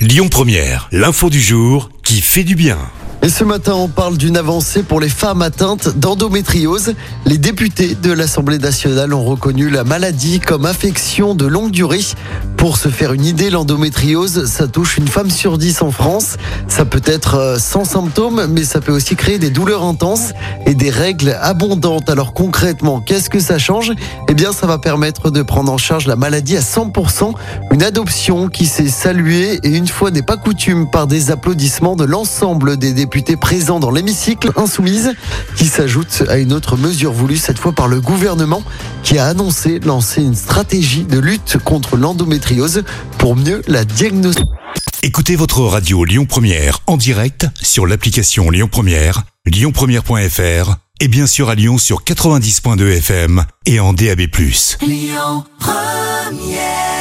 Lyon Première, l'info du jour qui fait du bien. Et ce matin, on parle d'une avancée pour les femmes atteintes d'endométriose. Les députés de l'Assemblée nationale ont reconnu la maladie comme affection de longue durée. Pour se faire une idée, l'endométriose, ça touche une femme sur dix en France. Ça peut être euh, sans symptômes, mais ça peut aussi créer des douleurs intenses et des règles abondantes. Alors concrètement, qu'est-ce que ça change? Eh bien, ça va permettre de prendre en charge la maladie à 100%. Une adoption qui s'est saluée et une fois n'est pas coutume par des applaudissements de l'ensemble des députés députés présents dans l'hémicycle insoumise, qui s'ajoute à une autre mesure voulue cette fois par le gouvernement, qui a annoncé lancer une stratégie de lutte contre l'endométriose pour mieux la diagnostiquer. Écoutez votre radio Lyon Première en direct sur l'application Lyon Première, lyonpremière.fr et bien sûr à Lyon sur 90.2 FM et en DAB+. Lyon Première